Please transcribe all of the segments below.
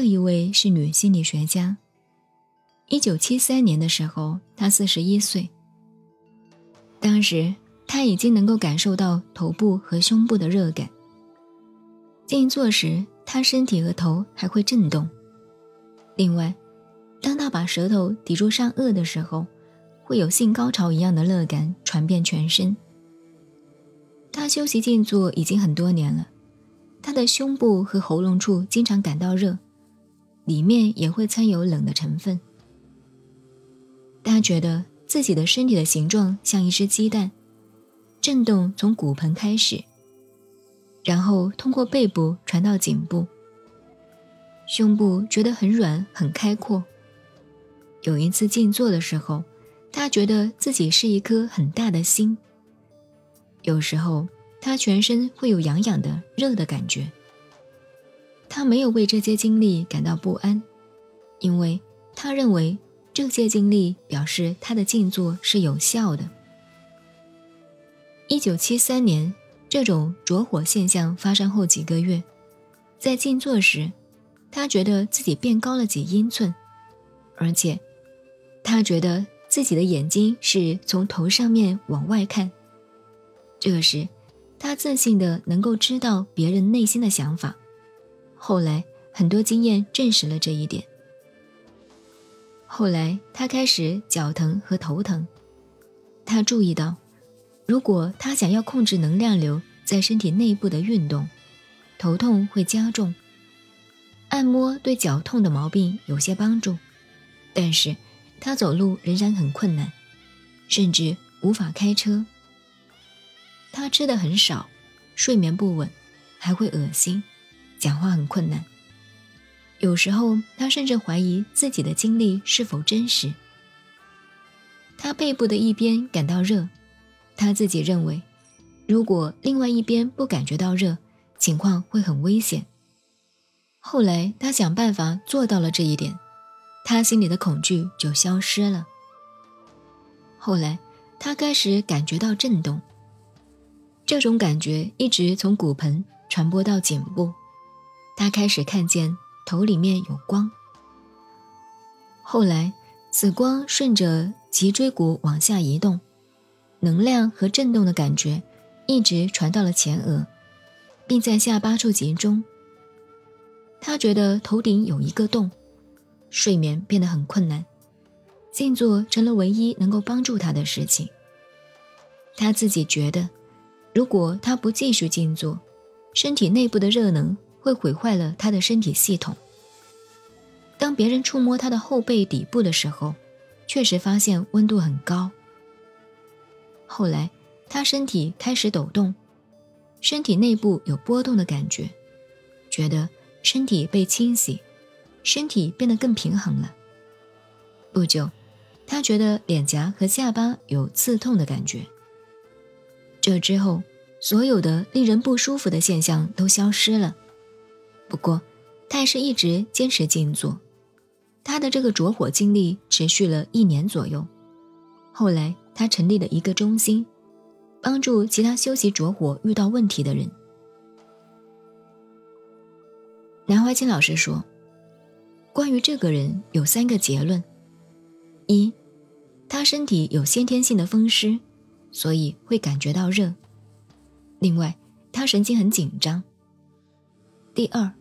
这一位是女心理学家。一九七三年的时候，她四十一岁。当时她已经能够感受到头部和胸部的热感。静坐时，她身体和头还会震动。另外，当她把舌头抵住上颚的时候，会有性高潮一样的热感传遍全身。她休息静坐已经很多年了，她的胸部和喉咙处经常感到热，里面也会掺有冷的成分。他觉得自己的身体的形状像一只鸡蛋，震动从骨盆开始，然后通过背部传到颈部。胸部觉得很软很开阔。有一次静坐的时候，他觉得自己是一颗很大的心。有时候他全身会有痒痒的热的感觉。他没有为这些经历感到不安，因为他认为。这些经历表示他的静坐是有效的。一九七三年，这种着火现象发生后几个月，在静坐时，他觉得自己变高了几英寸，而且，他觉得自己的眼睛是从头上面往外看。这时，他自信的能够知道别人内心的想法。后来，很多经验证实了这一点。后来，他开始脚疼和头疼。他注意到，如果他想要控制能量流在身体内部的运动，头痛会加重。按摩对脚痛的毛病有些帮助，但是他走路仍然很困难，甚至无法开车。他吃的很少，睡眠不稳，还会恶心，讲话很困难。有时候，他甚至怀疑自己的经历是否真实。他背部的一边感到热，他自己认为，如果另外一边不感觉到热，情况会很危险。后来，他想办法做到了这一点，他心里的恐惧就消失了。后来，他开始感觉到震动，这种感觉一直从骨盆传播到颈部，他开始看见。头里面有光。后来，此光顺着脊椎骨往下移动，能量和震动的感觉一直传到了前额，并在下巴处集中。他觉得头顶有一个洞，睡眠变得很困难，静坐成了唯一能够帮助他的事情。他自己觉得，如果他不继续静坐，身体内部的热能。会毁坏了他的身体系统。当别人触摸他的后背底部的时候，确实发现温度很高。后来，他身体开始抖动，身体内部有波动的感觉，觉得身体被清洗，身体变得更平衡了。不久，他觉得脸颊和下巴有刺痛的感觉。这之后，所有的令人不舒服的现象都消失了。不过，他还是一直坚持静坐。他的这个着火经历持续了一年左右。后来，他成立了一个中心，帮助其他修习着火遇到问题的人。南怀瑾老师说：“关于这个人有三个结论：一，他身体有先天性的风湿，所以会感觉到热；另外，他神经很紧张；第二。”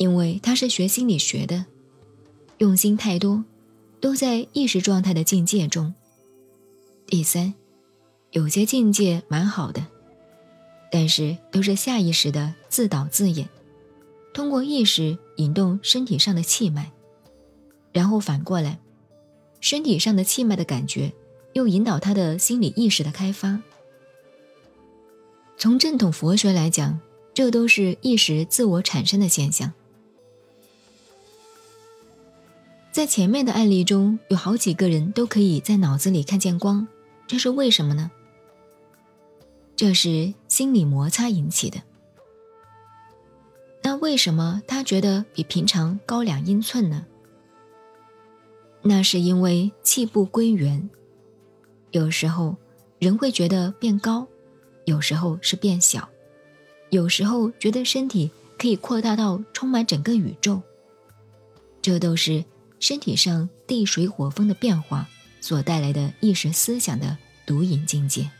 因为他是学心理学的，用心太多，都在意识状态的境界中。第三，有些境界蛮好的，但是都是下意识的自导自演，通过意识引动身体上的气脉，然后反过来，身体上的气脉的感觉又引导他的心理意识的开发。从正统佛学来讲，这都是意识自我产生的现象。在前面的案例中有好几个人都可以在脑子里看见光，这是为什么呢？这是心理摩擦引起的。那为什么他觉得比平常高两英寸呢？那是因为气不归元。有时候人会觉得变高，有时候是变小，有时候觉得身体可以扩大到充满整个宇宙。这都是身体上地水火风的变化所带来的意识思想的毒瘾境界。